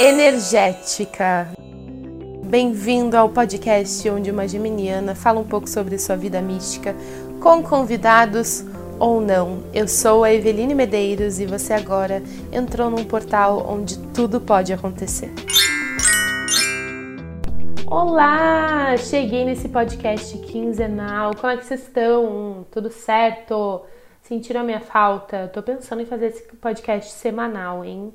energética. Bem-vindo ao podcast onde uma geminiana fala um pouco sobre sua vida mística, com convidados ou não. Eu sou a Eveline Medeiros e você agora entrou num portal onde tudo pode acontecer. Olá! Cheguei nesse podcast quinzenal. Como é que vocês estão? Tudo certo? Sentiram a minha falta? Tô pensando em fazer esse podcast semanal, hein?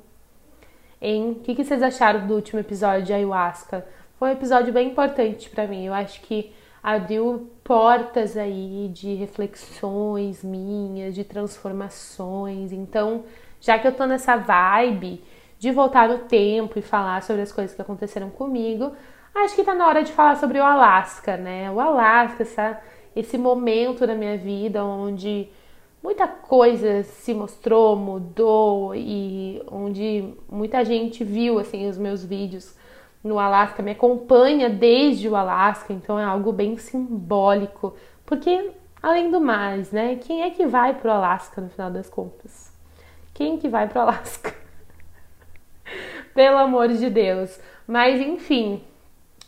Em o que, que vocês acharam do último episódio de ayahuasca? Foi um episódio bem importante para mim. Eu acho que abriu portas aí de reflexões minhas, de transformações. Então, já que eu tô nessa vibe de voltar no tempo e falar sobre as coisas que aconteceram comigo, acho que tá na hora de falar sobre o Alasca, né? O Alasca, essa, esse momento da minha vida onde muita coisa se mostrou, mudou e onde muita gente viu assim os meus vídeos no Alasca, me acompanha desde o Alasca, então é algo bem simbólico, porque além do mais, né, quem é que vai pro Alasca no final das contas? Quem que vai pro Alasca? Pelo amor de Deus. Mas enfim,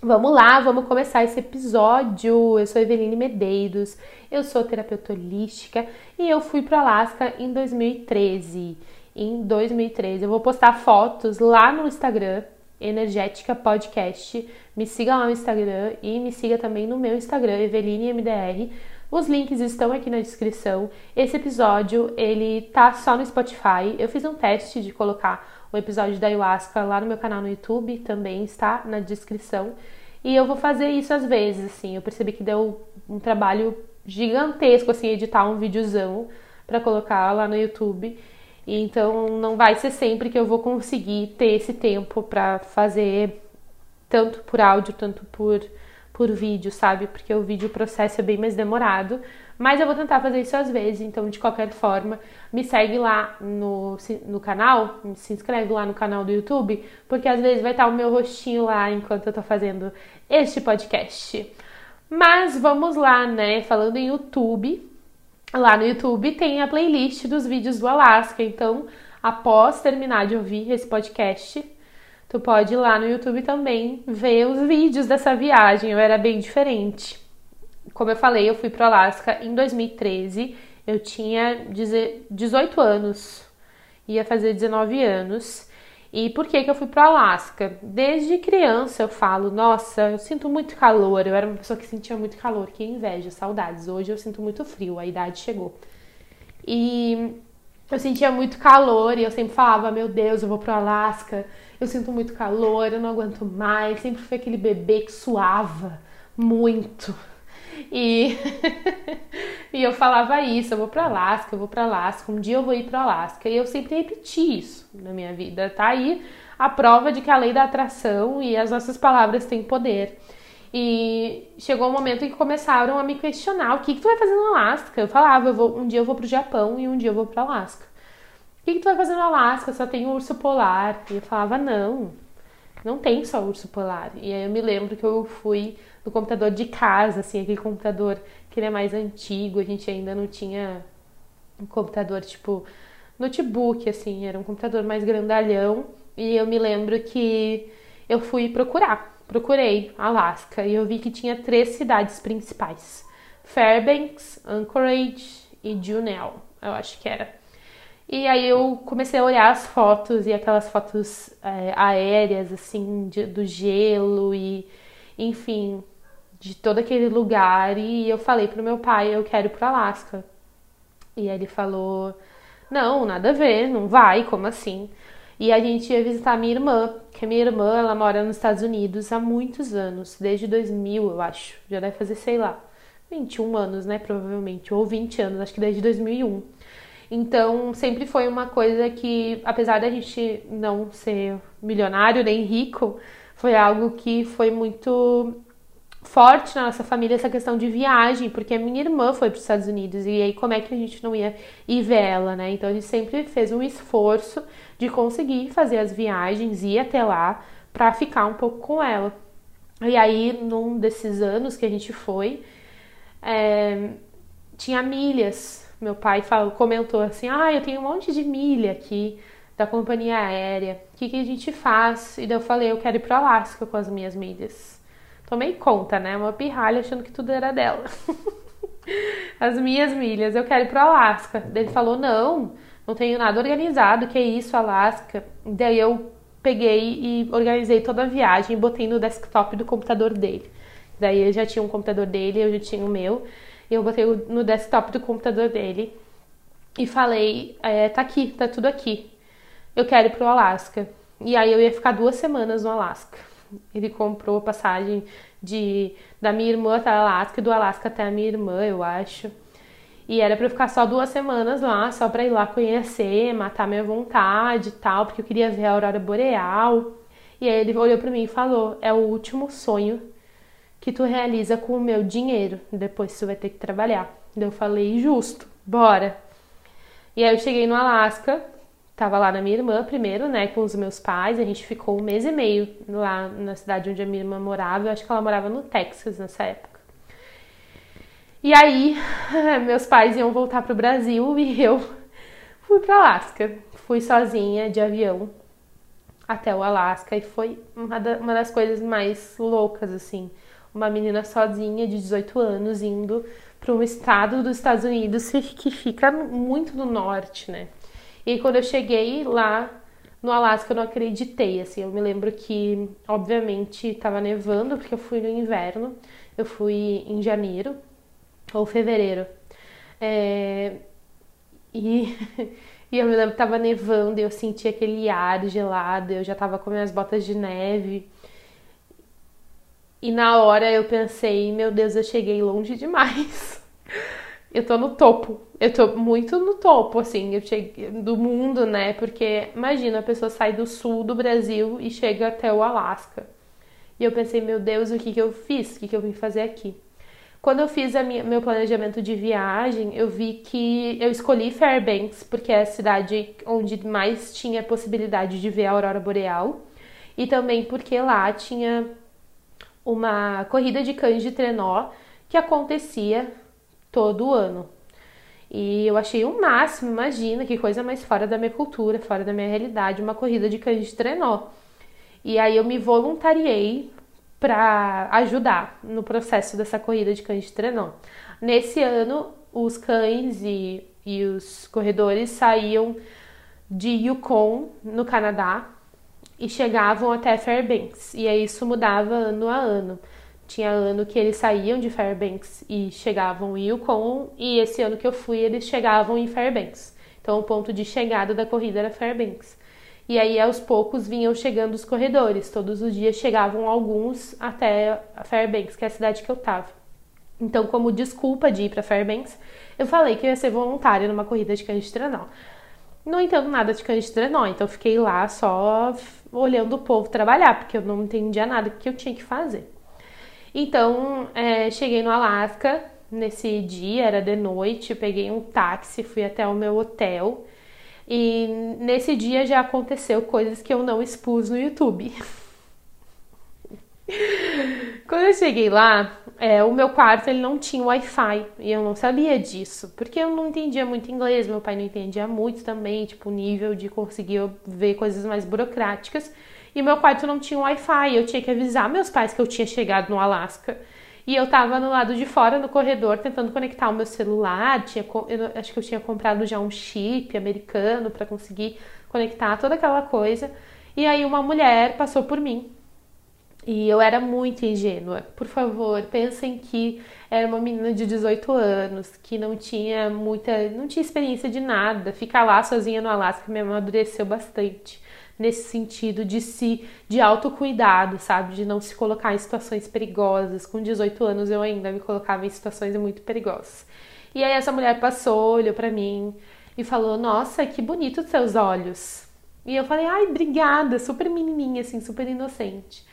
Vamos lá, vamos começar esse episódio. Eu sou Eveline Medeiros, eu sou terapeuta holística e eu fui para Alasca em 2013. Em 2013, eu vou postar fotos lá no Instagram, Energética Podcast. Me siga lá no Instagram e me siga também no meu Instagram, Eveline MDR. Os links estão aqui na descrição. Esse episódio, ele tá só no Spotify. Eu fiz um teste de colocar o episódio da ayahuasca lá no meu canal no YouTube, também está na descrição. E eu vou fazer isso às vezes, assim. Eu percebi que deu um trabalho gigantesco, assim, editar um videozão para colocar lá no YouTube. Então não vai ser sempre que eu vou conseguir ter esse tempo para fazer tanto por áudio, tanto por, por vídeo, sabe? Porque o vídeo processo é bem mais demorado. Mas eu vou tentar fazer isso às vezes, então de qualquer forma, me segue lá no, no canal, se inscreve lá no canal do YouTube, porque às vezes vai estar o meu rostinho lá enquanto eu tô fazendo este podcast. Mas vamos lá, né? Falando em YouTube, lá no YouTube tem a playlist dos vídeos do Alasca, então após terminar de ouvir esse podcast, tu pode ir lá no YouTube também ver os vídeos dessa viagem. Eu era bem diferente como eu falei, eu fui para Alasca em 2013. Eu tinha 18 anos, ia fazer 19 anos. E por que, que eu fui para Alasca? Desde criança eu falo, nossa, eu sinto muito calor. Eu era uma pessoa que sentia muito calor, que inveja, saudades. Hoje eu sinto muito frio, a idade chegou. E eu sentia muito calor e eu sempre falava, meu Deus, eu vou pro Alasca, eu sinto muito calor, eu não aguento mais. Sempre fui aquele bebê que suava muito. E, e eu falava isso, eu vou para Alasca, eu vou para Alasca, um dia eu vou ir para Alasca. E eu sempre repeti isso na minha vida. Tá aí a prova de que a lei da atração e as nossas palavras têm poder. E chegou um momento em que começaram a me questionar: o que, que tu vai fazer no Alasca? Eu falava: eu vou, um dia eu vou pro Japão e um dia eu vou para Alasca. O que, que tu vai fazer no Alasca? Só tem um urso polar. E eu falava: não, não tem só urso polar. E aí eu me lembro que eu fui do computador de casa, assim, aquele computador que ele é mais antigo, a gente ainda não tinha um computador tipo notebook, assim, era um computador mais grandalhão. E eu me lembro que eu fui procurar, procurei Alaska e eu vi que tinha três cidades principais: Fairbanks, Anchorage e Juneau, eu acho que era. E aí eu comecei a olhar as fotos e aquelas fotos é, aéreas, assim, de, do gelo e, enfim, de todo aquele lugar e eu falei pro meu pai, eu quero ir pro Alasca. E ele falou: "Não, nada a ver, não vai, como assim?" E a gente ia visitar minha irmã, que a minha irmã, ela mora nos Estados Unidos há muitos anos, desde 2000, eu acho. Já deve fazer, sei lá, 21 anos, né, provavelmente, ou 20 anos, acho que desde 2001. Então, sempre foi uma coisa que, apesar da gente não ser milionário nem rico, foi algo que foi muito forte na nossa família essa questão de viagem, porque a minha irmã foi para os Estados Unidos e aí como é que a gente não ia ir ver ela, né? Então a gente sempre fez um esforço de conseguir fazer as viagens, ir até lá para ficar um pouco com ela. E aí, num desses anos que a gente foi, é, tinha milhas. Meu pai falou, comentou assim: Ah, eu tenho um monte de milha aqui da companhia aérea. O que, que a gente faz? E daí eu falei, eu quero ir pro Alasca com as minhas milhas. Tomei conta, né? Uma pirralha achando que tudo era dela. as minhas milhas, eu quero ir pro Alasca. Daí ele falou, não, não tenho nada organizado, que é isso, Alasca. Daí eu peguei e organizei toda a viagem botei no desktop do computador dele. Daí ele já tinha um computador dele, eu já tinha o meu. Eu botei no desktop do computador dele e falei: é, tá aqui, tá tudo aqui. Eu quero ir pro Alasca. E aí eu ia ficar duas semanas no Alasca. Ele comprou passagem de da minha irmã até o Alasca do Alasca até a minha irmã, eu acho. E era para ficar só duas semanas lá, só para ir lá conhecer, matar minha vontade e tal, porque eu queria ver a aurora boreal. E aí ele olhou para mim e falou: "É o último sonho que tu realiza com o meu dinheiro. Depois você vai ter que trabalhar". Daí eu falei: "Justo, bora". E aí eu cheguei no Alasca, tava lá na minha irmã primeiro, né, com os meus pais. A gente ficou um mês e meio lá na cidade onde a minha irmã morava. Eu acho que ela morava no Texas nessa época. E aí, meus pais iam voltar pro Brasil e eu fui para Alasca. Fui sozinha de avião até o Alasca e foi uma das coisas mais loucas assim. Uma menina sozinha de 18 anos indo para um estado dos Estados Unidos que fica muito no norte, né? E quando eu cheguei lá no Alasca, eu não acreditei, assim, eu me lembro que, obviamente, estava nevando, porque eu fui no inverno, eu fui em janeiro ou fevereiro, é... e, e eu me lembro que estava nevando eu senti aquele ar gelado, eu já estava com minhas botas de neve, e na hora eu pensei, meu Deus, eu cheguei longe demais. Eu tô no topo. Eu tô muito no topo, assim, eu cheguei do mundo, né? Porque imagina, a pessoa sai do sul do Brasil e chega até o Alasca. E eu pensei, meu Deus, o que que eu fiz? O que que eu vim fazer aqui? Quando eu fiz a minha, meu planejamento de viagem, eu vi que eu escolhi Fairbanks porque é a cidade onde mais tinha possibilidade de ver a aurora boreal e também porque lá tinha uma corrida de cães de trenó que acontecia todo ano. E eu achei o máximo, imagina que coisa mais fora da minha cultura, fora da minha realidade, uma corrida de cães de trenó. E aí eu me voluntariei para ajudar no processo dessa corrida de cães de trenó. Nesse ano, os cães e, e os corredores saíam de Yukon, no Canadá, e chegavam até Fairbanks. E aí isso mudava ano a ano. Tinha ano que eles saíam de Fairbanks e chegavam em Yukon, e esse ano que eu fui, eles chegavam em Fairbanks. Então o ponto de chegada da corrida era Fairbanks. E aí aos poucos vinham chegando os corredores, todos os dias chegavam alguns até Fairbanks, que é a cidade que eu tava. Então, como desculpa de ir para Fairbanks, eu falei que eu ia ser voluntária numa corrida de trenó. Não entendo nada de trenó, então fiquei lá só olhando o povo trabalhar, porque eu não entendia nada que eu tinha que fazer. Então, é, cheguei no Alasca nesse dia, era de noite, peguei um táxi, fui até o meu hotel. E nesse dia já aconteceu coisas que eu não expus no YouTube. Quando eu cheguei lá, é, o meu quarto ele não tinha Wi-Fi e eu não sabia disso, porque eu não entendia muito inglês, meu pai não entendia muito também, tipo, o nível de conseguir ver coisas mais burocráticas. E meu quarto não tinha Wi-Fi, eu tinha que avisar meus pais que eu tinha chegado no Alasca. E eu tava no lado de fora, no corredor, tentando conectar o meu celular. Tinha, eu, acho que eu tinha comprado já um chip americano para conseguir conectar toda aquela coisa. E aí uma mulher passou por mim e eu era muito ingênua. Por favor, pensem que era uma menina de 18 anos, que não tinha muita, não tinha experiência de nada. Ficar lá sozinha no Alasca me amadureceu bastante nesse sentido de se de autocuidado, sabe, de não se colocar em situações perigosas. Com 18 anos eu ainda me colocava em situações muito perigosas. E aí essa mulher passou, olhou para mim e falou: "Nossa, que bonitos seus olhos". E eu falei: "Ai, obrigada", super menininha assim, super inocente.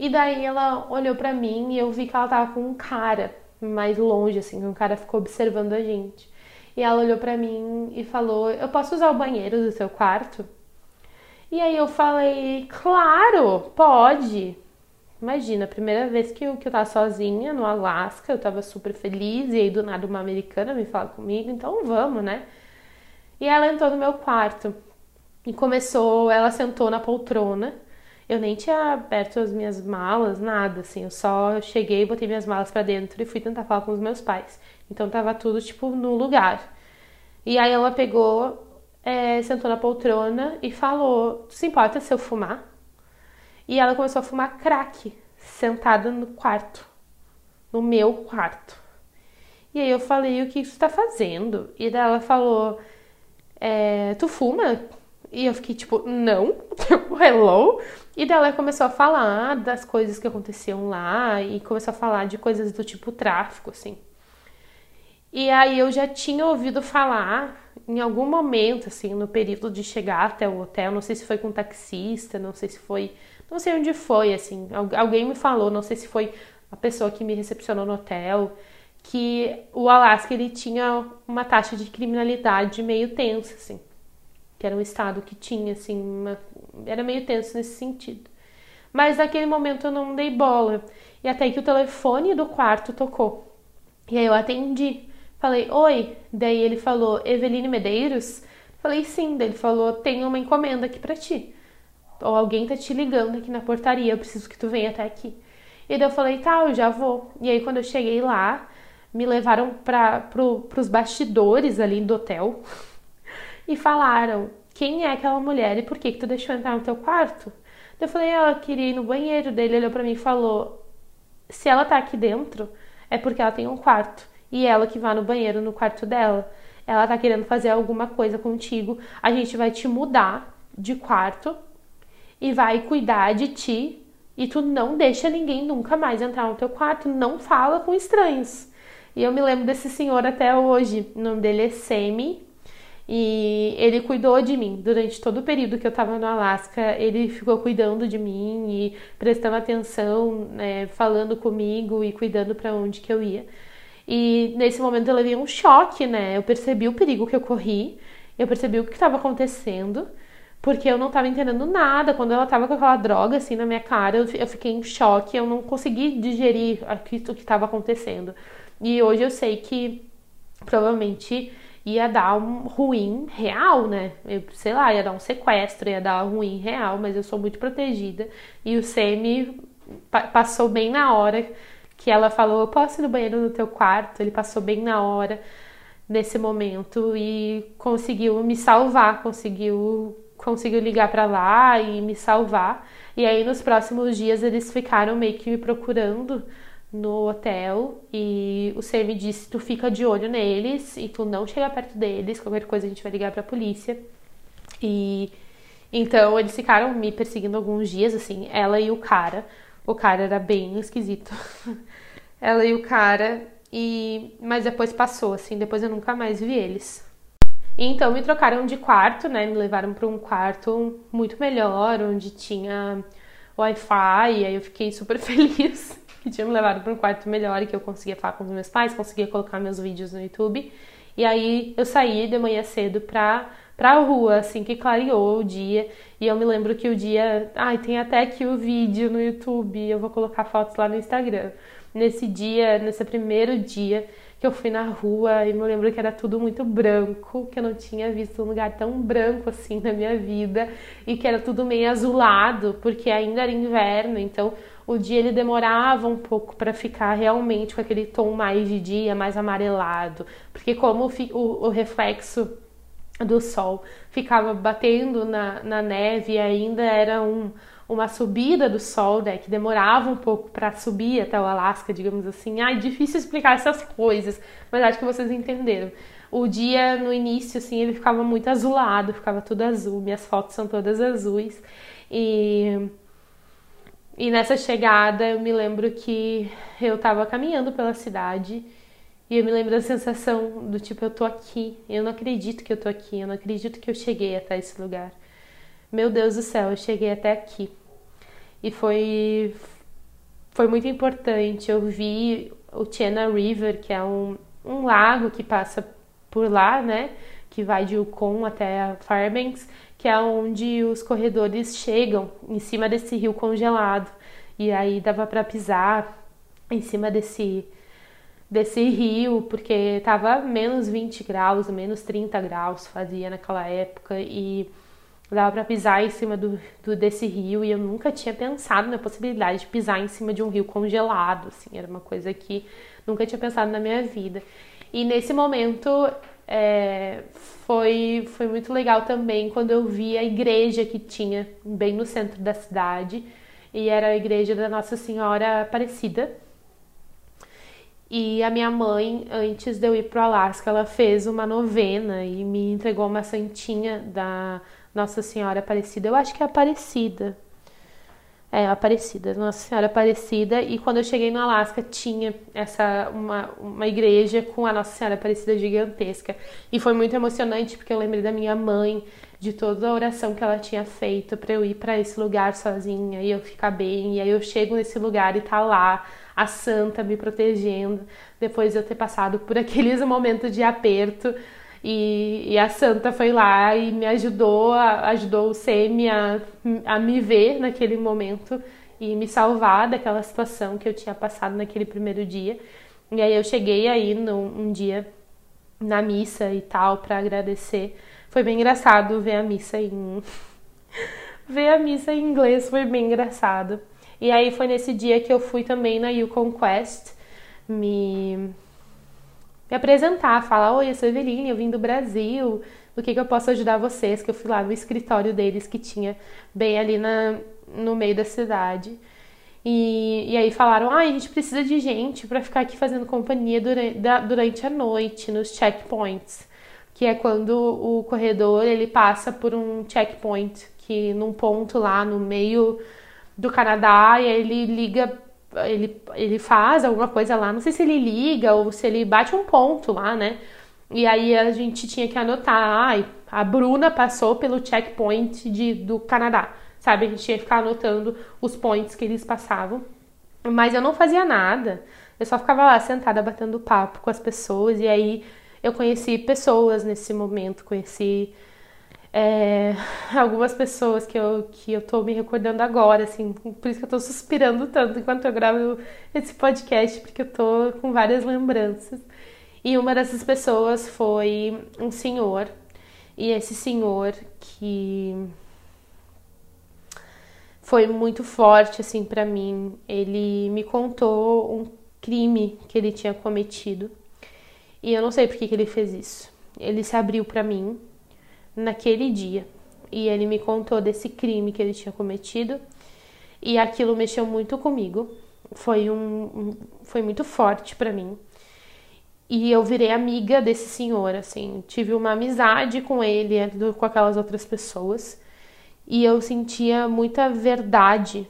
E daí ela olhou para mim e eu vi que ela tava com um cara mais longe, assim, um cara ficou observando a gente. E ela olhou para mim e falou: Eu posso usar o banheiro do seu quarto? E aí eu falei: Claro, pode. Imagina, a primeira vez que eu, que eu tava sozinha no Alasca, eu tava super feliz, e aí do nada uma americana me fala comigo, então vamos, né? E ela entrou no meu quarto. E começou, ela sentou na poltrona. Eu nem tinha aberto as minhas malas, nada, assim. Eu só cheguei, botei minhas malas para dentro e fui tentar falar com os meus pais. Então tava tudo, tipo, no lugar. E aí ela pegou, é, sentou na poltrona e falou: Tu se importa se eu fumar? E ela começou a fumar crack, sentada no quarto, no meu quarto. E aí eu falei: O que você tá fazendo? E daí ela falou: é, Tu fuma? E eu fiquei tipo: Não, tipo, hello? E daí ela começou a falar das coisas que aconteciam lá e começou a falar de coisas do tipo tráfico, assim. E aí eu já tinha ouvido falar em algum momento, assim, no período de chegar até o hotel, não sei se foi com um taxista, não sei se foi, não sei onde foi, assim, alguém me falou, não sei se foi a pessoa que me recepcionou no hotel, que o Alasca ele tinha uma taxa de criminalidade meio tensa, assim, que era um estado que tinha, assim, uma, era meio tenso nesse sentido. Mas naquele momento eu não dei bola, e até que o telefone do quarto tocou. E aí eu atendi. Falei, oi. Daí ele falou, Eveline Medeiros? Falei, sim. Daí ele falou, tem uma encomenda aqui para ti. Ou alguém tá te ligando aqui na portaria, eu preciso que tu venha até aqui. E daí eu falei, tá, eu já vou. E aí quando eu cheguei lá, me levaram para pro, pros bastidores ali do hotel e falaram, quem é aquela mulher e por que que tu deixou entrar no teu quarto? Eu falei, ela queria ir no banheiro. Daí ele olhou pra mim e falou, se ela tá aqui dentro, é porque ela tem um quarto e ela que vá no banheiro no quarto dela. Ela tá querendo fazer alguma coisa contigo, a gente vai te mudar de quarto e vai cuidar de ti e tu não deixa ninguém nunca mais entrar no teu quarto, não fala com estranhos. E eu me lembro desse senhor até hoje, o nome dele é Semi, e ele cuidou de mim durante todo o período que eu estava no Alasca. Ele ficou cuidando de mim e prestando atenção, né, falando comigo e cuidando para onde que eu ia. E nesse momento eu levei um choque, né? Eu percebi o perigo que eu corri, eu percebi o que estava acontecendo, porque eu não estava entendendo nada. Quando ela estava com aquela droga assim na minha cara, eu, fiquei em choque, eu não consegui digerir o que estava acontecendo. E hoje eu sei que provavelmente ia dar um ruim real, né? Eu, sei lá, ia dar um sequestro, ia dar um ruim real, mas eu sou muito protegida. E o Semi passou bem na hora que ela falou: Eu posso ir no banheiro no teu quarto? Ele passou bem na hora nesse momento e conseguiu me salvar, conseguiu conseguiu ligar para lá e me salvar. E aí nos próximos dias eles ficaram meio que me procurando no hotel e o Ser me disse: "Tu fica de olho neles e tu não chega perto deles, qualquer coisa a gente vai ligar para a polícia". E então eles ficaram me perseguindo alguns dias assim, ela e o cara. O cara era bem esquisito. Ela e o cara, e mas depois passou, assim, depois eu nunca mais vi eles. Então me trocaram de quarto, né? Me levaram para um quarto muito melhor, onde tinha Wi-Fi, e aí eu fiquei super feliz que tinha me levado para um quarto melhor e que eu conseguia falar com os meus pais, conseguia colocar meus vídeos no YouTube. E aí eu saí de manhã cedo pra, pra rua, assim que clareou o dia. E eu me lembro que o dia. Ai, tem até aqui o vídeo no YouTube, eu vou colocar fotos lá no Instagram nesse dia, nesse primeiro dia que eu fui na rua e me lembro que era tudo muito branco, que eu não tinha visto um lugar tão branco assim na minha vida e que era tudo meio azulado, porque ainda era inverno, então o dia ele demorava um pouco para ficar realmente com aquele tom mais de dia, mais amarelado, porque como o, o, reflexo do sol ficava batendo na, na neve e ainda era um, uma subida do sol, né, que demorava um pouco para subir até o Alasca, digamos assim. Ai, difícil explicar essas coisas, mas acho que vocês entenderam. O dia no início, assim, ele ficava muito azulado, ficava tudo azul. Minhas fotos são todas azuis. E, e nessa chegada eu me lembro que eu estava caminhando pela cidade e eu me lembro da sensação do tipo, eu tô aqui, eu não acredito que eu tô aqui, eu não acredito que eu cheguei até esse lugar. Meu Deus do céu, eu cheguei até aqui e foi foi muito importante. Eu vi o Chena River, que é um, um lago que passa por lá, né? Que vai de Yukon até Fairbanks, que é onde os corredores chegam em cima desse rio congelado. E aí dava para pisar em cima desse desse rio, porque tava menos 20 graus, menos 30 graus fazia naquela época e dava para pisar em cima do, do, desse rio e eu nunca tinha pensado na possibilidade de pisar em cima de um rio congelado, assim, era uma coisa que nunca tinha pensado na minha vida. E nesse momento é, foi, foi muito legal também quando eu vi a igreja que tinha bem no centro da cidade e era a igreja da Nossa Senhora Aparecida. E a minha mãe, antes de eu ir para o Alasca, ela fez uma novena e me entregou uma santinha da Nossa Senhora Aparecida. Eu acho que é Aparecida. É, Aparecida, Nossa Senhora Aparecida. E quando eu cheguei no Alasca, tinha essa uma, uma igreja com a Nossa Senhora Aparecida gigantesca. E foi muito emocionante porque eu lembrei da minha mãe, de toda a oração que ela tinha feito para eu ir para esse lugar sozinha e eu ficar bem. E aí eu chego nesse lugar e tá lá a santa me protegendo, depois de eu ter passado por aqueles momentos de aperto. E, e, a santa foi lá e me ajudou, ajudou o Semi a, a me ver naquele momento e me salvar daquela situação que eu tinha passado naquele primeiro dia. E aí eu cheguei aí num, um dia na missa e tal para agradecer. Foi bem engraçado ver a missa em ver a missa em inglês, foi bem engraçado. E aí foi nesse dia que eu fui também na Yukon Quest me, me apresentar, falar: Oi, eu sou Eveline, eu vim do Brasil, o que, que eu posso ajudar vocês? Que eu fui lá no escritório deles que tinha bem ali na, no meio da cidade. E, e aí falaram: ah, a gente precisa de gente para ficar aqui fazendo companhia durante, durante a noite nos checkpoints, que é quando o corredor ele passa por um checkpoint que num ponto lá no meio do Canadá e aí ele liga, ele, ele faz alguma coisa lá, não sei se ele liga ou se ele bate um ponto lá, né? E aí a gente tinha que anotar, ai, a Bruna passou pelo checkpoint de, do Canadá, sabe? A gente tinha que ficar anotando os points que eles passavam. Mas eu não fazia nada, eu só ficava lá sentada batendo papo com as pessoas e aí eu conheci pessoas nesse momento, conheci é, algumas pessoas que eu, que eu tô me recordando agora, assim, por isso que eu tô suspirando tanto enquanto eu gravo esse podcast, porque eu tô com várias lembranças. E uma dessas pessoas foi um senhor, e esse senhor que foi muito forte assim para mim. Ele me contou um crime que ele tinha cometido. E eu não sei por que, que ele fez isso. Ele se abriu para mim naquele dia. E ele me contou desse crime que ele tinha cometido e aquilo mexeu muito comigo. Foi um, foi muito forte para mim. E eu virei amiga desse senhor, assim, tive uma amizade com ele, com aquelas outras pessoas. E eu sentia muita verdade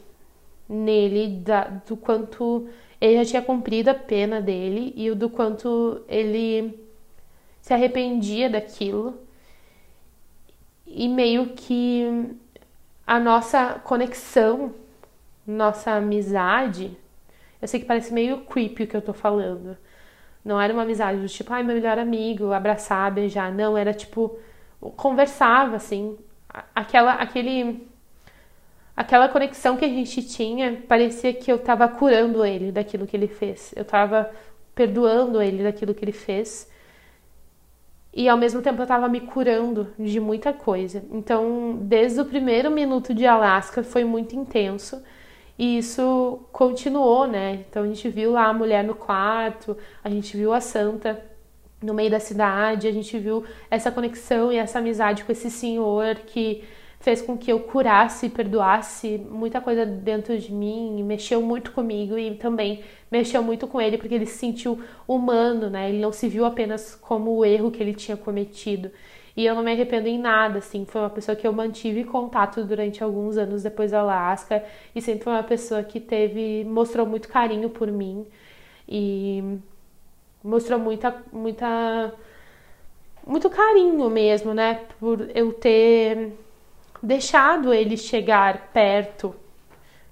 nele da, do quanto ele já tinha cumprido a pena dele e do quanto ele se arrependia daquilo e meio que a nossa conexão, nossa amizade, eu sei que parece meio creepy o que eu tô falando. Não era uma amizade do tipo, ai, meu melhor amigo, abraçar, beijar. Não, era tipo, conversava assim. Aquela, aquele, aquela conexão que a gente tinha, parecia que eu tava curando ele daquilo que ele fez. Eu tava perdoando ele daquilo que ele fez e ao mesmo tempo eu estava me curando de muita coisa. Então, desde o primeiro minuto de Alaska foi muito intenso e isso continuou, né? Então a gente viu lá a mulher no quarto, a gente viu a santa no meio da cidade, a gente viu essa conexão e essa amizade com esse senhor que fez com que eu curasse e perdoasse muita coisa dentro de mim, mexeu muito comigo e também mexeu muito com ele porque ele se sentiu humano, né? Ele não se viu apenas como o erro que ele tinha cometido. E eu não me arrependo em nada, assim, foi uma pessoa que eu mantive contato durante alguns anos depois da Alaska e sempre foi uma pessoa que teve, mostrou muito carinho por mim e mostrou muita muita muito carinho mesmo, né, por eu ter deixado ele chegar perto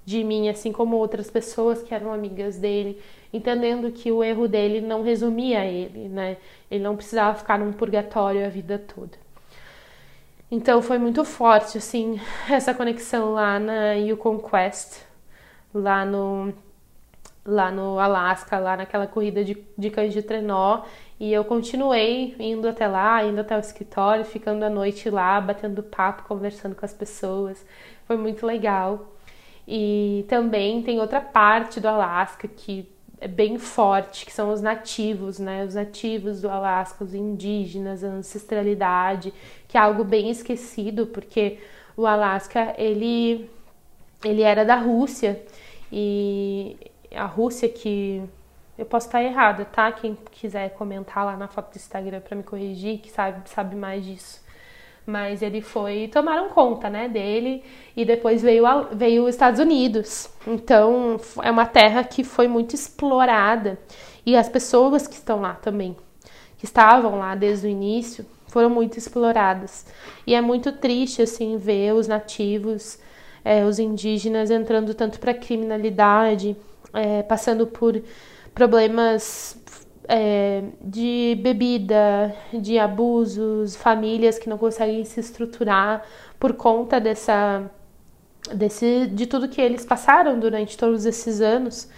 de mim, assim como outras pessoas que eram amigas dele, entendendo que o erro dele não resumia ele, né? Ele não precisava ficar num purgatório a vida toda. Então foi muito forte, assim, essa conexão lá na Yukon Quest, lá no, lá no Alasca, lá naquela corrida de, de cães de trenó. E eu continuei indo até lá, indo até o escritório, ficando a noite lá, batendo papo, conversando com as pessoas. Foi muito legal. E também tem outra parte do Alasca que é bem forte, que são os nativos, né? Os nativos do Alasca, os indígenas, a ancestralidade, que é algo bem esquecido, porque o Alasca, ele, ele era da Rússia e a Rússia que eu posso estar errada, tá? Quem quiser comentar lá na foto do Instagram para me corrigir, que sabe, sabe mais disso. Mas ele foi, tomaram conta, né, dele e depois veio, a, veio os Estados Unidos. Então, é uma terra que foi muito explorada e as pessoas que estão lá também, que estavam lá desde o início, foram muito exploradas. E é muito triste, assim, ver os nativos, é, os indígenas entrando tanto para criminalidade, é, passando por problemas é, de bebida, de abusos, famílias que não conseguem se estruturar por conta dessa, desse, de tudo que eles passaram durante todos esses anos.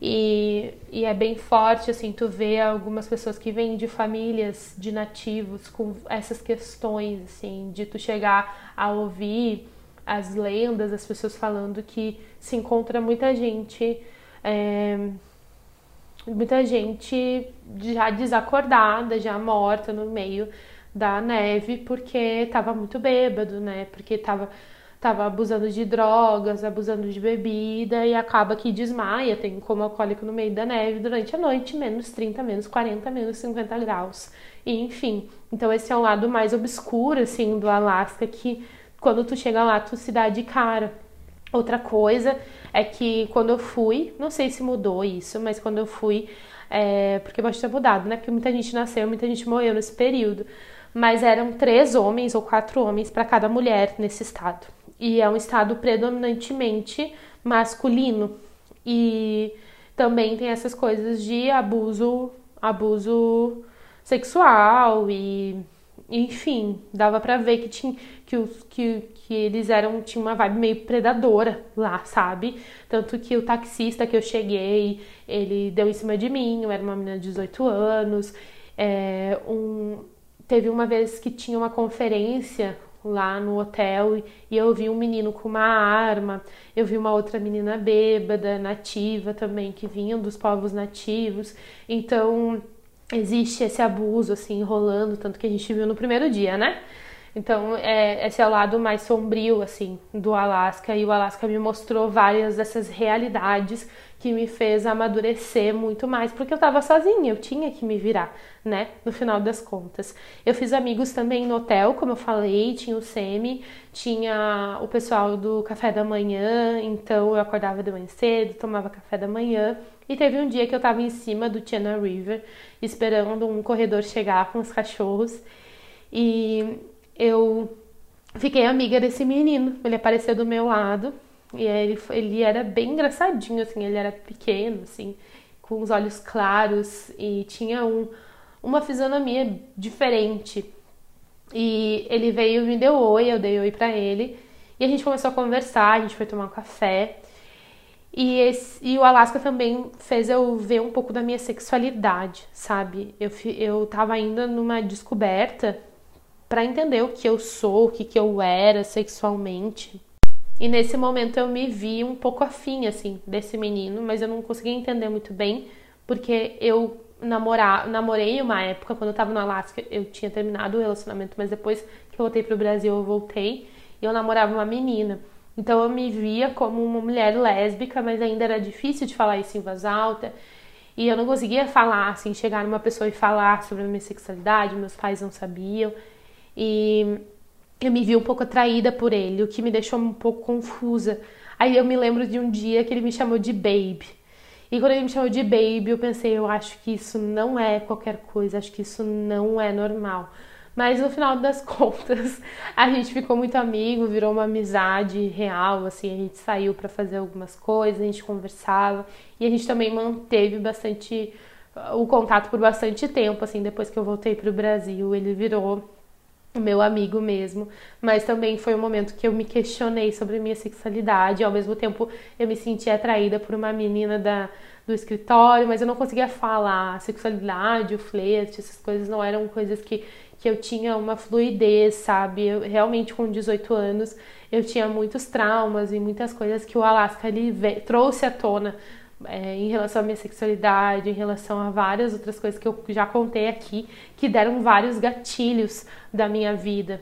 E, e, é bem forte, assim, tu vê algumas pessoas que vêm de famílias de nativos com essas questões, assim, de tu chegar a ouvir as lendas, as pessoas falando que se encontra muita gente é, muita gente já desacordada, já morta no meio da neve porque estava muito bêbado, né? Porque estava tava abusando de drogas, abusando de bebida e acaba que desmaia, tem como alcoólico no meio da neve durante a noite, menos 30, menos 40, menos 50 graus. E enfim, então esse é um lado mais obscuro assim do Alasca que quando tu chega lá tu se dá de cara. Outra coisa é que quando eu fui, não sei se mudou isso, mas quando eu fui, é, porque pode ter mudado, né? Porque muita gente nasceu, muita gente morreu nesse período. Mas eram três homens ou quatro homens para cada mulher nesse estado. E é um estado predominantemente masculino. E também tem essas coisas de abuso, abuso sexual e enfim, dava para ver que tinha que, que, eles eram tinha uma vibe meio predadora lá, sabe? Tanto que o taxista que eu cheguei, ele deu em cima de mim, eu era uma menina de 18 anos. É, um, teve uma vez que tinha uma conferência lá no hotel e eu vi um menino com uma arma, eu vi uma outra menina bêbada, nativa também, que vinham dos povos nativos. Então, existe esse abuso assim rolando, tanto que a gente viu no primeiro dia, né? Então, é, esse é o lado mais sombrio, assim, do Alasca. E o Alasca me mostrou várias dessas realidades que me fez amadurecer muito mais, porque eu tava sozinha, eu tinha que me virar, né? No final das contas. Eu fiz amigos também no hotel, como eu falei, tinha o Semi, tinha o pessoal do café da manhã, então eu acordava de manhã cedo, tomava café da manhã. E teve um dia que eu tava em cima do Chena River, esperando um corredor chegar com os cachorros. E eu fiquei amiga desse menino. Ele apareceu do meu lado e ele, ele era bem engraçadinho, assim, ele era pequeno, assim, com os olhos claros e tinha um, uma fisionomia diferente. E ele veio, me deu oi, eu dei oi pra ele. E a gente começou a conversar, a gente foi tomar um café. E, esse, e o Alaska também fez eu ver um pouco da minha sexualidade, sabe? Eu, eu tava ainda numa descoberta para entender o que eu sou, o que, que eu era sexualmente. E nesse momento eu me vi um pouco afim, assim, desse menino, mas eu não conseguia entender muito bem, porque eu namorar, namorei uma época, quando eu tava no Alasca, eu tinha terminado o relacionamento, mas depois que eu voltei pro Brasil, eu voltei e eu namorava uma menina. Então eu me via como uma mulher lésbica, mas ainda era difícil de falar isso em voz alta. E eu não conseguia falar, assim, chegar numa pessoa e falar sobre a minha sexualidade, meus pais não sabiam. E eu me vi um pouco atraída por ele, o que me deixou um pouco confusa. Aí eu me lembro de um dia que ele me chamou de baby. E quando ele me chamou de baby, eu pensei, eu acho que isso não é qualquer coisa, acho que isso não é normal. Mas no final das contas, a gente ficou muito amigo, virou uma amizade real, assim, a gente saiu para fazer algumas coisas, a gente conversava e a gente também manteve bastante o contato por bastante tempo, assim, depois que eu voltei para o Brasil, ele virou o meu amigo mesmo, mas também foi um momento que eu me questionei sobre a minha sexualidade, ao mesmo tempo eu me senti atraída por uma menina da, do escritório, mas eu não conseguia falar. A sexualidade, o flerte, essas coisas não eram coisas que, que eu tinha uma fluidez, sabe? Eu, realmente, com 18 anos, eu tinha muitos traumas e muitas coisas que o Alaska ele trouxe à tona é, em relação à minha sexualidade, em relação a várias outras coisas que eu já contei aqui, que deram vários gatilhos da minha vida.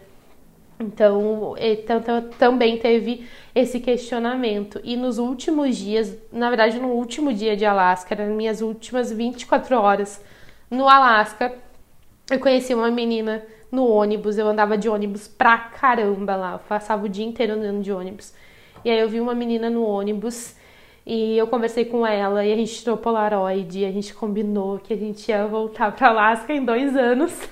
Então, então, também teve esse questionamento. E nos últimos dias, na verdade, no último dia de Alasca, nas minhas últimas 24 horas no Alasca, eu conheci uma menina no ônibus. Eu andava de ônibus pra caramba lá, eu passava o dia inteiro andando de ônibus. E aí eu vi uma menina no ônibus e eu conversei com ela e a gente tirou Polaroid e a gente combinou que a gente ia voltar para Alaska em dois anos.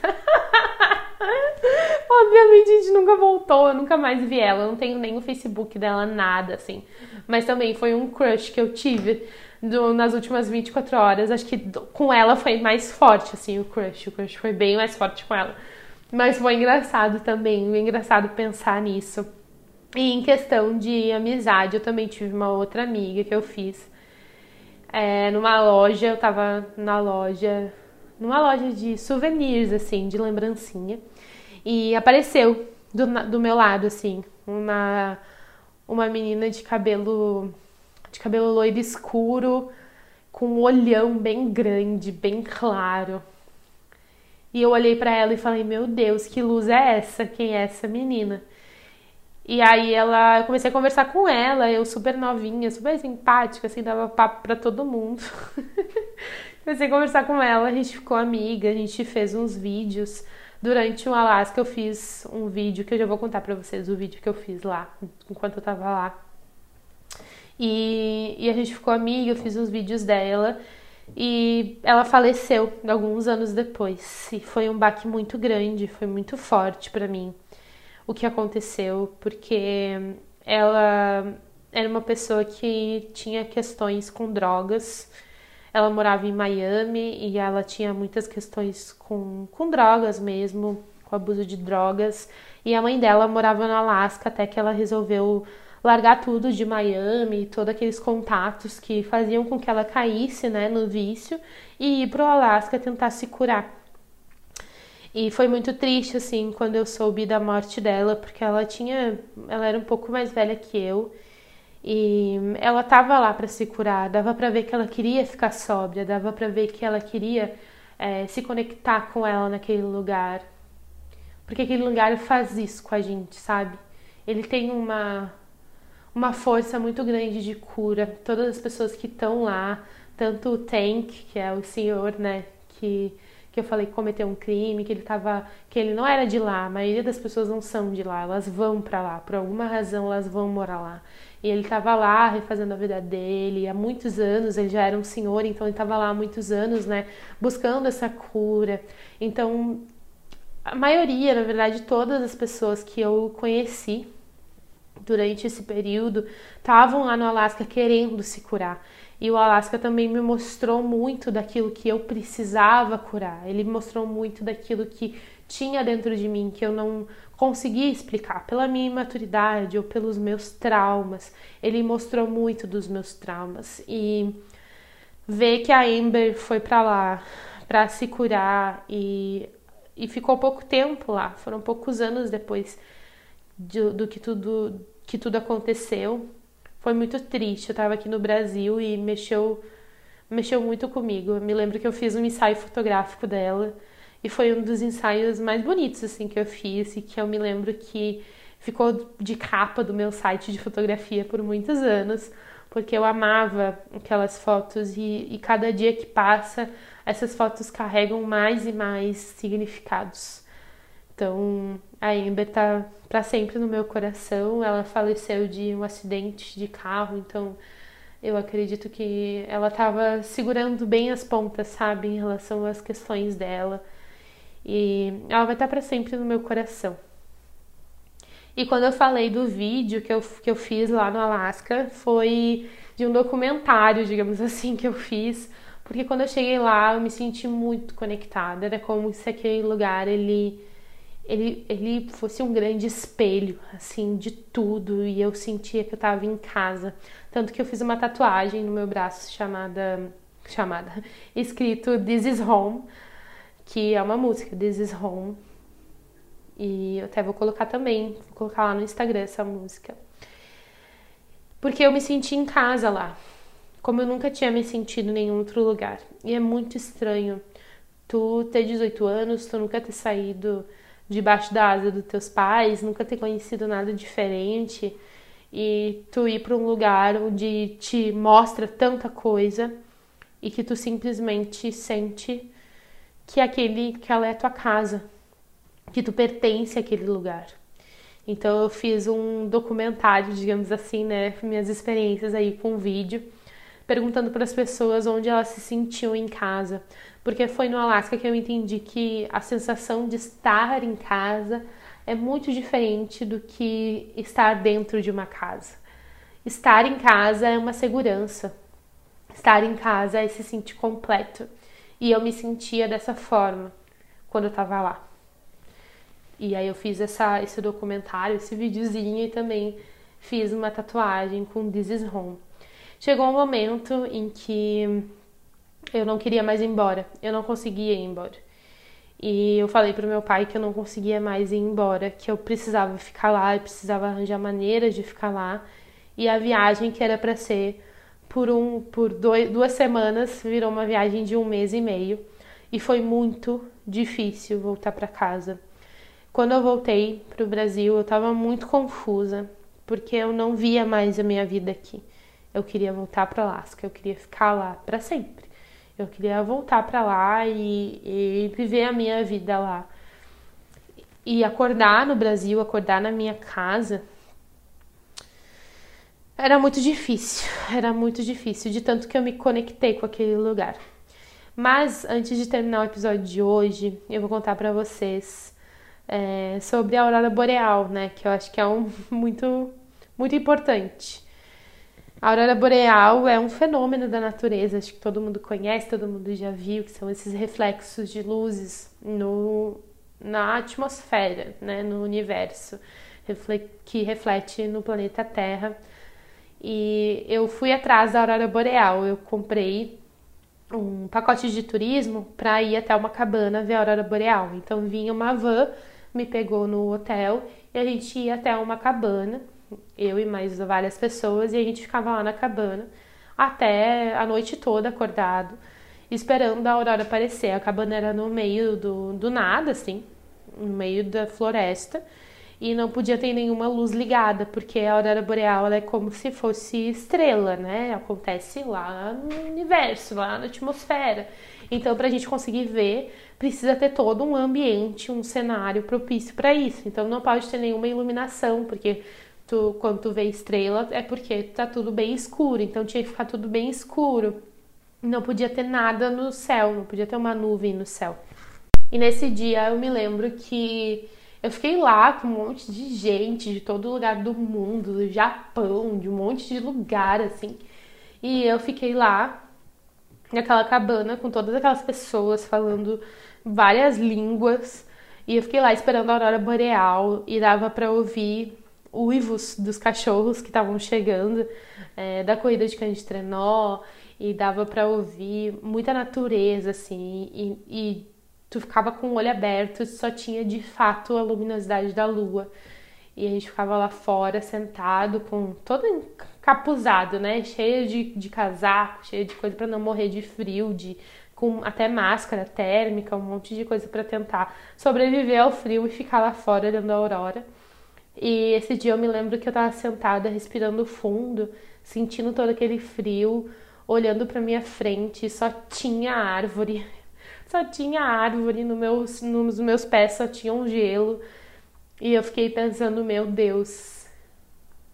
Obviamente a gente nunca voltou, eu nunca mais vi ela, eu não tenho nem o Facebook dela, nada assim. Mas também foi um crush que eu tive do, nas últimas 24 horas. Acho que com ela foi mais forte, assim, o crush. O crush foi bem mais forte com ela. Mas foi engraçado também, engraçado pensar nisso. E em questão de amizade, eu também tive uma outra amiga que eu fiz é, numa loja, eu tava na loja, numa loja de souvenirs, assim, de lembrancinha, e apareceu do, do meu lado, assim, uma, uma menina de cabelo, de cabelo loiro escuro, com um olhão bem grande, bem claro. E eu olhei para ela e falei: Meu Deus, que luz é essa? Quem é essa menina? E aí ela, eu comecei a conversar com ela, eu super novinha, super simpática, assim, dava papo pra todo mundo. comecei a conversar com ela, a gente ficou amiga, a gente fez uns vídeos. Durante o Alasca eu fiz um vídeo que eu já vou contar pra vocês o vídeo que eu fiz lá, enquanto eu tava lá. E, e a gente ficou amiga, eu fiz uns vídeos dela. E ela faleceu alguns anos depois. E foi um baque muito grande, foi muito forte para mim o que aconteceu, porque ela era uma pessoa que tinha questões com drogas. Ela morava em Miami e ela tinha muitas questões com, com drogas mesmo, com abuso de drogas. E a mãe dela morava no Alasca até que ela resolveu largar tudo de Miami, todos aqueles contatos que faziam com que ela caísse né, no vício e ir para o Alasca tentar se curar. E foi muito triste, assim, quando eu soube da morte dela, porque ela tinha. Ela era um pouco mais velha que eu. E ela tava lá para se curar, dava para ver que ela queria ficar sóbria, dava para ver que ela queria é, se conectar com ela naquele lugar. Porque aquele lugar faz isso com a gente, sabe? Ele tem uma, uma força muito grande de cura. Todas as pessoas que estão lá, tanto o Tank, que é o senhor, né, que que eu falei que cometeu um crime, que ele tava, que ele não era de lá. A maioria das pessoas não são de lá, elas vão para lá, por alguma razão elas vão morar lá. E ele estava lá refazendo a vida dele há muitos anos, ele já era um senhor, então ele estava lá há muitos anos, né, buscando essa cura. Então, a maioria, na verdade, todas as pessoas que eu conheci durante esse período estavam lá no Alasca querendo se curar. E o Alasca também me mostrou muito daquilo que eu precisava curar. Ele mostrou muito daquilo que tinha dentro de mim que eu não conseguia explicar pela minha imaturidade ou pelos meus traumas. Ele mostrou muito dos meus traumas e ver que a Amber foi para lá para se curar e, e ficou pouco tempo lá. Foram poucos anos depois do que tudo que tudo aconteceu foi muito triste. Eu estava aqui no Brasil e mexeu, mexeu muito comigo. Eu me lembro que eu fiz um ensaio fotográfico dela e foi um dos ensaios mais bonitos assim que eu fiz e que eu me lembro que ficou de capa do meu site de fotografia por muitos anos, porque eu amava aquelas fotos e, e cada dia que passa essas fotos carregam mais e mais significados. Então, a Amber tá para sempre no meu coração. Ela faleceu de um acidente de carro, então eu acredito que ela estava segurando bem as pontas, sabe, em relação às questões dela. E ela vai estar tá para sempre no meu coração. E quando eu falei do vídeo que eu, que eu fiz lá no Alasca, foi de um documentário, digamos assim, que eu fiz, porque quando eu cheguei lá eu me senti muito conectada. Era como se aquele lugar ele ele, ele fosse um grande espelho, assim, de tudo, e eu sentia que eu estava em casa. Tanto que eu fiz uma tatuagem no meu braço chamada, chamada, escrito This is Home, que é uma música, This is Home. E eu até vou colocar também, vou colocar lá no Instagram essa música. Porque eu me senti em casa lá, como eu nunca tinha me sentido em nenhum outro lugar. E é muito estranho tu ter 18 anos, tu nunca ter saído debaixo da asa dos teus pais, nunca ter conhecido nada diferente e tu ir para um lugar onde te mostra tanta coisa e que tu simplesmente sente que aquele que ela é a tua casa, que tu pertence àquele lugar. Então eu fiz um documentário, digamos assim, né, minhas experiências aí com vídeo, perguntando para as pessoas onde elas se sentiam em casa, porque foi no Alasca que eu entendi que a sensação de estar em casa é muito diferente do que estar dentro de uma casa. Estar em casa é uma segurança. Estar em casa é se sentir completo. E eu me sentia dessa forma quando eu estava lá. E aí eu fiz essa, esse documentário, esse videozinho e também fiz uma tatuagem com This is Home. Chegou um momento em que eu não queria mais ir embora, eu não conseguia ir embora. E eu falei pro meu pai que eu não conseguia mais ir embora, que eu precisava ficar lá, eu precisava arranjar maneiras de ficar lá. E a viagem que era para ser por um por dois, duas semanas virou uma viagem de um mês e meio e foi muito difícil voltar para casa. Quando eu voltei para o Brasil, eu estava muito confusa porque eu não via mais a minha vida aqui. Eu queria voltar para Alaska, eu queria ficar lá para sempre. Eu queria voltar para lá e, e viver a minha vida lá. E acordar no Brasil, acordar na minha casa, era muito difícil, era muito difícil, de tanto que eu me conectei com aquele lugar. Mas antes de terminar o episódio de hoje, eu vou contar para vocês é, sobre a aurora boreal, né? Que eu acho que é um muito, muito importante. A aurora boreal é um fenômeno da natureza, acho que todo mundo conhece, todo mundo já viu, que são esses reflexos de luzes no, na atmosfera, né, no universo, que reflete no planeta Terra. E eu fui atrás da aurora boreal, eu comprei um pacote de turismo para ir até uma cabana ver a aurora boreal. Então vinha uma van, me pegou no hotel e a gente ia até uma cabana eu e mais várias pessoas, e a gente ficava lá na cabana até a noite toda acordado, esperando a aurora aparecer. A cabana era no meio do, do nada, assim, no meio da floresta, e não podia ter nenhuma luz ligada, porque a aurora boreal é como se fosse estrela, né? Acontece lá no universo, lá na atmosfera. Então, para a gente conseguir ver, precisa ter todo um ambiente, um cenário propício para isso. Então, não pode ter nenhuma iluminação, porque tu, quando tu vê estrela, é porque tá tudo bem escuro, então tinha que ficar tudo bem escuro. Não podia ter nada no céu, não podia ter uma nuvem no céu. E nesse dia eu me lembro que eu fiquei lá com um monte de gente de todo lugar do mundo, do Japão, de um monte de lugar assim. E eu fiquei lá naquela cabana com todas aquelas pessoas falando várias línguas. E eu fiquei lá esperando a aurora boreal e dava para ouvir uivos dos cachorros que estavam chegando é, da corrida de cães de trenó e dava para ouvir muita natureza assim e, e, tu ficava com o olho aberto só tinha de fato a luminosidade da lua. E a gente ficava lá fora sentado com todo encapuzado né cheio de, de casaco cheio de coisa para não morrer de frio de com até máscara térmica um monte de coisa para tentar sobreviver ao frio e ficar lá fora olhando a aurora e esse dia eu me lembro que eu tava sentada respirando fundo, sentindo todo aquele frio, olhando para minha frente, só tinha árvore. Só tinha árvore no meus, nos meus pés, só tinha um gelo. E eu fiquei pensando, meu Deus,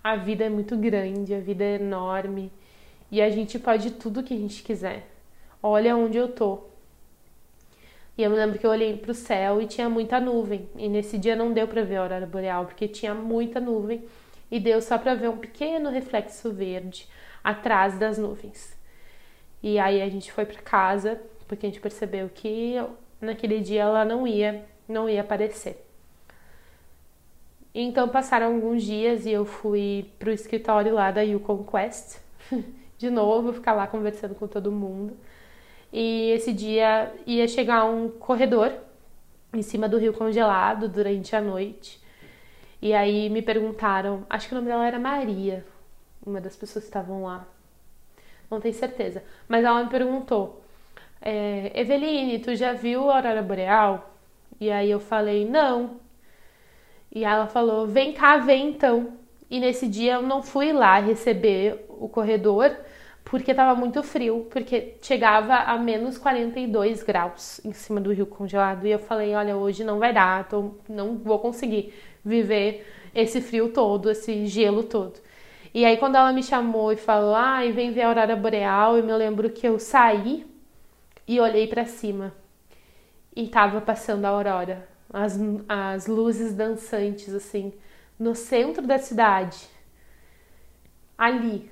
a vida é muito grande, a vida é enorme e a gente pode tudo que a gente quiser. Olha onde eu tô. E eu me lembro que eu olhei para o céu e tinha muita nuvem. E nesse dia não deu para ver a aurora boreal, porque tinha muita nuvem e deu só para ver um pequeno reflexo verde atrás das nuvens. E aí a gente foi para casa, porque a gente percebeu que naquele dia ela não ia, não ia aparecer. Então passaram alguns dias e eu fui pro escritório lá da Yukon Quest, de novo, ficar lá conversando com todo mundo. E esse dia ia chegar um corredor em cima do rio congelado durante a noite. E aí me perguntaram, acho que o nome dela era Maria, uma das pessoas que estavam lá. Não tenho certeza. Mas ela me perguntou, é, Eveline, tu já viu a Aurora Boreal? E aí eu falei, não. E ela falou: vem cá, vem então. E nesse dia eu não fui lá receber o corredor porque estava muito frio, porque chegava a menos 42 graus em cima do rio congelado. E eu falei: olha, hoje não vai dar, tô, não vou conseguir viver esse frio todo, esse gelo todo. E aí, quando ela me chamou e falou: ah, e vem ver a aurora boreal, eu me lembro que eu saí e olhei para cima e tava passando a aurora as, as luzes dançantes, assim, no centro da cidade, ali,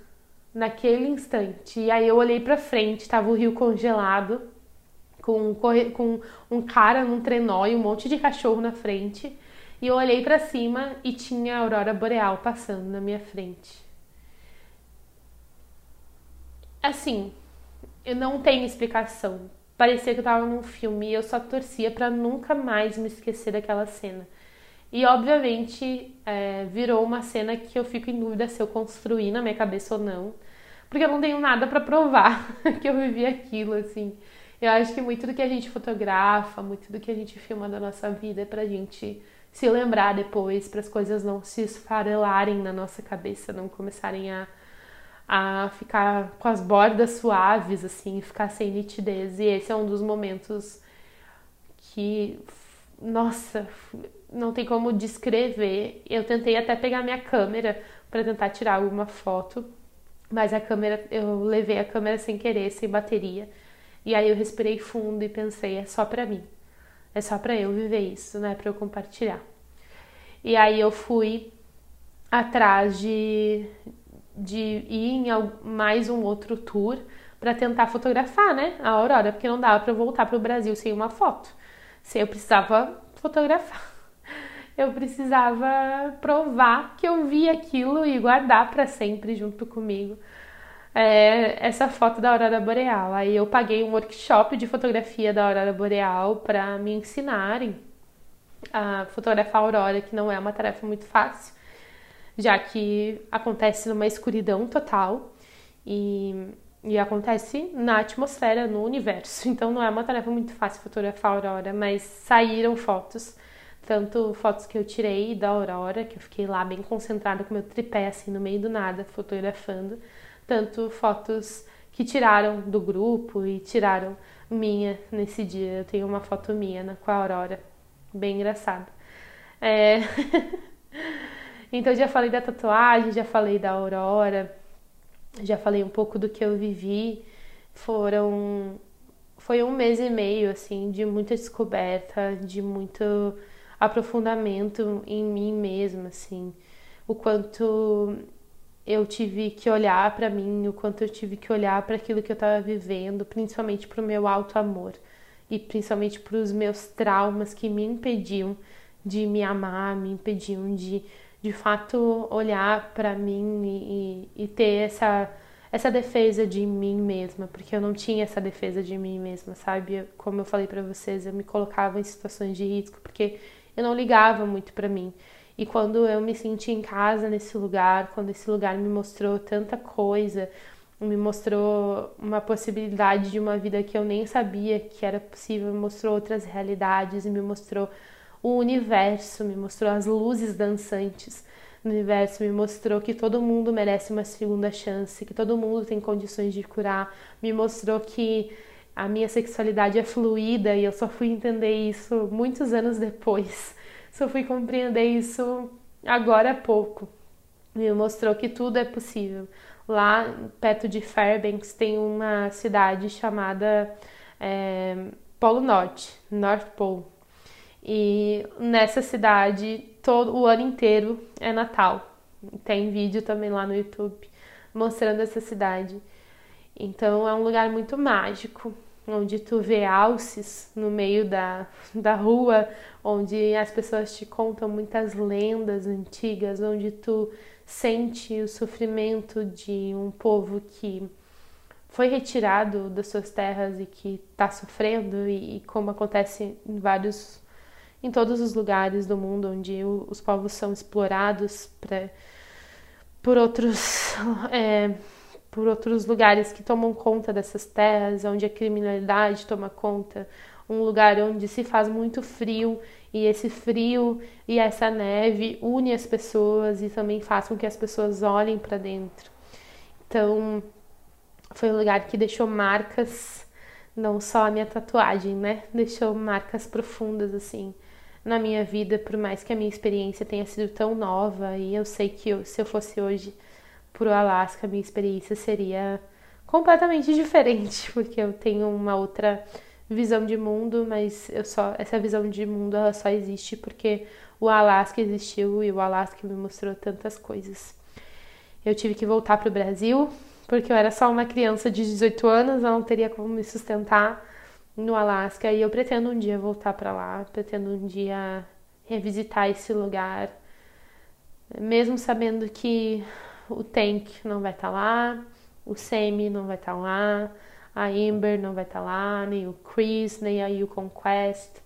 naquele instante. E aí eu olhei para frente, tava o rio congelado, com, com um cara num trenó e um monte de cachorro na frente. E eu olhei para cima e tinha a aurora boreal passando na minha frente. Assim, eu não tenho explicação parecia que eu tava num filme e eu só torcia para nunca mais me esquecer daquela cena. E obviamente é, virou uma cena que eu fico em dúvida se eu construí na minha cabeça ou não, porque eu não tenho nada para provar que eu vivi aquilo, assim. Eu acho que muito do que a gente fotografa, muito do que a gente filma da nossa vida é pra gente se lembrar depois, para as coisas não se esfarelarem na nossa cabeça, não começarem a a ficar com as bordas suaves, assim, ficar sem nitidez. E esse é um dos momentos que, nossa, não tem como descrever. Eu tentei até pegar minha câmera para tentar tirar alguma foto, mas a câmera, eu levei a câmera sem querer, sem bateria. E aí eu respirei fundo e pensei, é só para mim. É só para eu viver isso, não é para eu compartilhar. E aí eu fui atrás de, de ir em mais um outro tour para tentar fotografar, né, a aurora, porque não dava para voltar para o Brasil sem uma foto. Se eu precisava fotografar, eu precisava provar que eu vi aquilo e guardar para sempre junto comigo é, essa foto da aurora boreal. Aí eu paguei um workshop de fotografia da aurora boreal para me ensinarem a fotografar a aurora, que não é uma tarefa muito fácil já que acontece numa escuridão total e, e acontece na atmosfera, no universo. Então não é uma tarefa muito fácil fotografar a aurora, mas saíram fotos, tanto fotos que eu tirei da aurora, que eu fiquei lá bem concentrada com meu tripé assim no meio do nada fotografando, tanto fotos que tiraram do grupo e tiraram minha nesse dia. Eu tenho uma foto minha né, com a aurora, bem engraçada. É... Então já falei da tatuagem, já falei da aurora, já falei um pouco do que eu vivi. Foram foi um mês e meio assim de muita descoberta, de muito aprofundamento em mim mesma, assim, o quanto eu tive que olhar para mim, o quanto eu tive que olhar para aquilo que eu estava vivendo, principalmente para o meu alto amor e principalmente para os meus traumas que me impediam de me amar, me impediam de de fato olhar para mim e, e, ter essa essa defesa de mim mesma, porque eu não tinha essa defesa de mim mesma, sabe? Como eu falei para vocês, eu me colocava em situações de risco porque eu não ligava muito para mim. E quando eu me senti em casa nesse lugar, quando esse lugar me mostrou tanta coisa, me mostrou uma possibilidade de uma vida que eu nem sabia que era possível, me mostrou outras realidades me mostrou o universo, me mostrou as luzes dançantes no universo, me mostrou que todo mundo merece uma segunda chance, que todo mundo tem condições de curar, me mostrou que a minha sexualidade é fluida e eu só fui entender isso muitos anos depois. Só fui compreender isso agora há pouco. Me mostrou que tudo é possível. Lá perto de Fairbanks tem uma cidade chamada é, Polo Norte, North Pole. E nessa cidade, todo o ano inteiro é Natal. Tem vídeo também lá no YouTube mostrando essa cidade. Então é um lugar muito mágico. Onde tu vê alces no meio da, da rua, onde as pessoas te contam muitas lendas antigas, onde tu sente o sofrimento de um povo que foi retirado das suas terras e que está sofrendo e, e, como acontece em vários em todos os lugares do mundo onde o, os povos são explorados pra, por outros é, por outros lugares que tomam conta dessas terras, onde a criminalidade toma conta, um lugar onde se faz muito frio e esse frio e essa neve une as pessoas e também faz com que as pessoas olhem para dentro. Então, foi um lugar que deixou marcas, não só a minha tatuagem, né? Deixou marcas profundas assim na minha vida, por mais que a minha experiência tenha sido tão nova e eu sei que eu, se eu fosse hoje pro Alasca, a minha experiência seria completamente diferente, porque eu tenho uma outra visão de mundo, mas eu só essa visão de mundo ela só existe porque o Alasca existiu e o Alasca me mostrou tantas coisas. Eu tive que voltar para o Brasil porque eu era só uma criança de 18 anos, eu não teria como me sustentar no Alasca e eu pretendo um dia voltar para lá, pretendo um dia revisitar esse lugar, mesmo sabendo que o Tank não vai estar tá lá, o Semi não vai estar tá lá, a Ember não vai estar tá lá, nem o Chris, nem a Yukon Quest,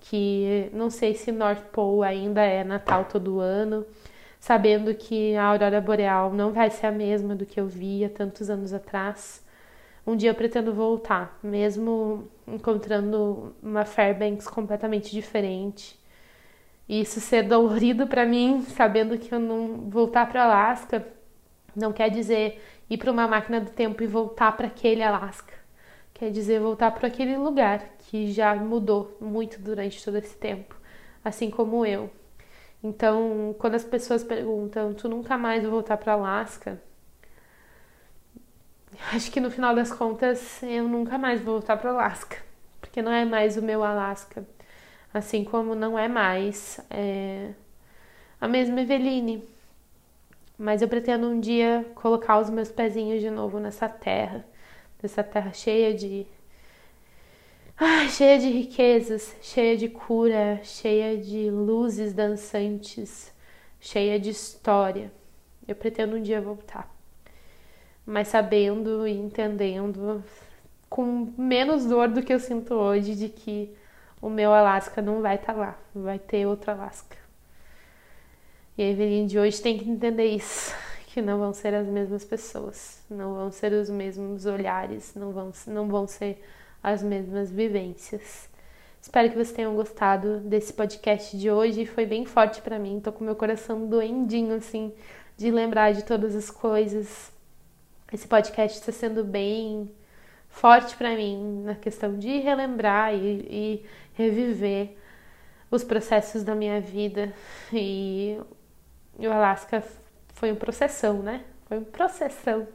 que não sei se North Pole ainda é Natal todo ano, sabendo que a aurora boreal não vai ser a mesma do que eu via tantos anos atrás. Um dia eu pretendo voltar, mesmo encontrando uma Fairbanks completamente diferente. E isso ser dolorido para mim, sabendo que eu não voltar para Alaska não quer dizer ir para uma máquina do tempo e voltar para aquele Alasca. Quer dizer voltar para aquele lugar que já mudou muito durante todo esse tempo, assim como eu. Então, quando as pessoas perguntam, tu nunca mais vai voltar para Alasca? Acho que no final das contas eu nunca mais vou voltar para Alasca, porque não é mais o meu Alasca, assim como não é mais é, a mesma Eveline mas eu pretendo um dia colocar os meus pezinhos de novo nessa terra, nessa terra cheia de Ai, cheia de riquezas, cheia de cura, cheia de luzes dançantes, cheia de história. Eu pretendo um dia voltar. Mas sabendo e entendendo com menos dor do que eu sinto hoje de que o meu Alasca não vai estar tá lá, vai ter outro Alasca. E a Eveline de hoje tem que entender isso, que não vão ser as mesmas pessoas, não vão ser os mesmos olhares, não vão, não vão ser as mesmas vivências. Espero que vocês tenham gostado desse podcast de hoje. Foi bem forte para mim. Tô com meu coração doendinho assim de lembrar de todas as coisas. Esse podcast está sendo bem forte para mim na questão de relembrar e, e reviver os processos da minha vida e e o Alasca foi um processão, né? Foi um processão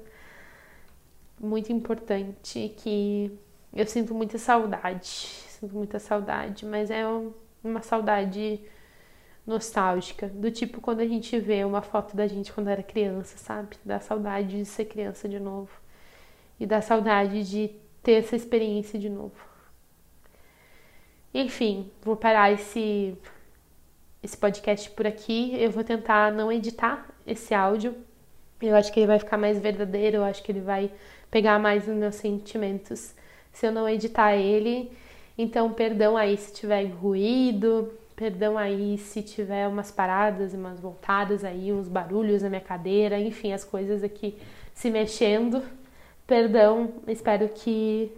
muito importante que eu sinto muita saudade. Sinto muita saudade, mas é uma saudade nostálgica, do tipo quando a gente vê uma foto da gente quando era criança, sabe? Dá saudade de ser criança de novo. E dá saudade de ter essa experiência de novo. Enfim, vou parar esse esse podcast por aqui. Eu vou tentar não editar esse áudio. Eu acho que ele vai ficar mais verdadeiro, eu acho que ele vai pegar mais os meus sentimentos se eu não editar ele. Então, perdão aí se tiver ruído, perdão aí se tiver umas paradas umas voltadas aí, uns barulhos na minha cadeira, enfim, as coisas aqui se mexendo. Perdão, espero que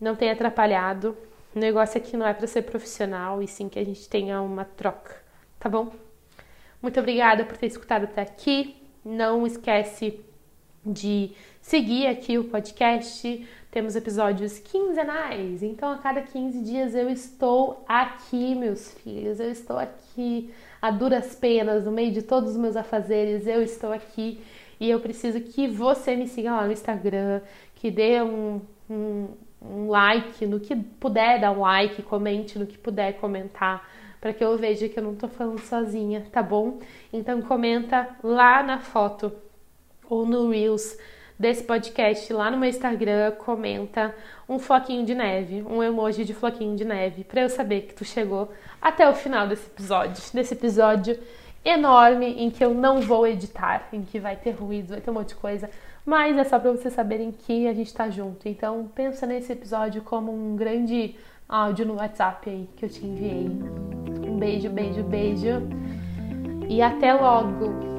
não tenha atrapalhado. O negócio aqui não é para ser profissional e sim que a gente tenha uma troca tá bom? Muito obrigada por ter escutado até aqui. Não esquece de seguir aqui o podcast. Temos episódios quinzenais, então a cada 15 dias eu estou aqui, meus filhos. Eu estou aqui a duras penas, no meio de todos os meus afazeres. Eu estou aqui e eu preciso que você me siga lá no Instagram, que dê um, um, um like no que puder dar um like, comente no que puder comentar para que eu veja que eu não tô falando sozinha, tá bom? Então comenta lá na foto ou no Reels desse podcast lá no meu Instagram, comenta um floquinho de neve, um emoji de floquinho de neve, para eu saber que tu chegou até o final desse episódio, desse episódio enorme em que eu não vou editar, em que vai ter ruído, vai ter um monte de coisa, mas é só para vocês saberem que a gente tá junto. Então, pensa nesse episódio como um grande áudio no WhatsApp aí que eu te enviei. Um beijo, beijo, beijo. E até logo.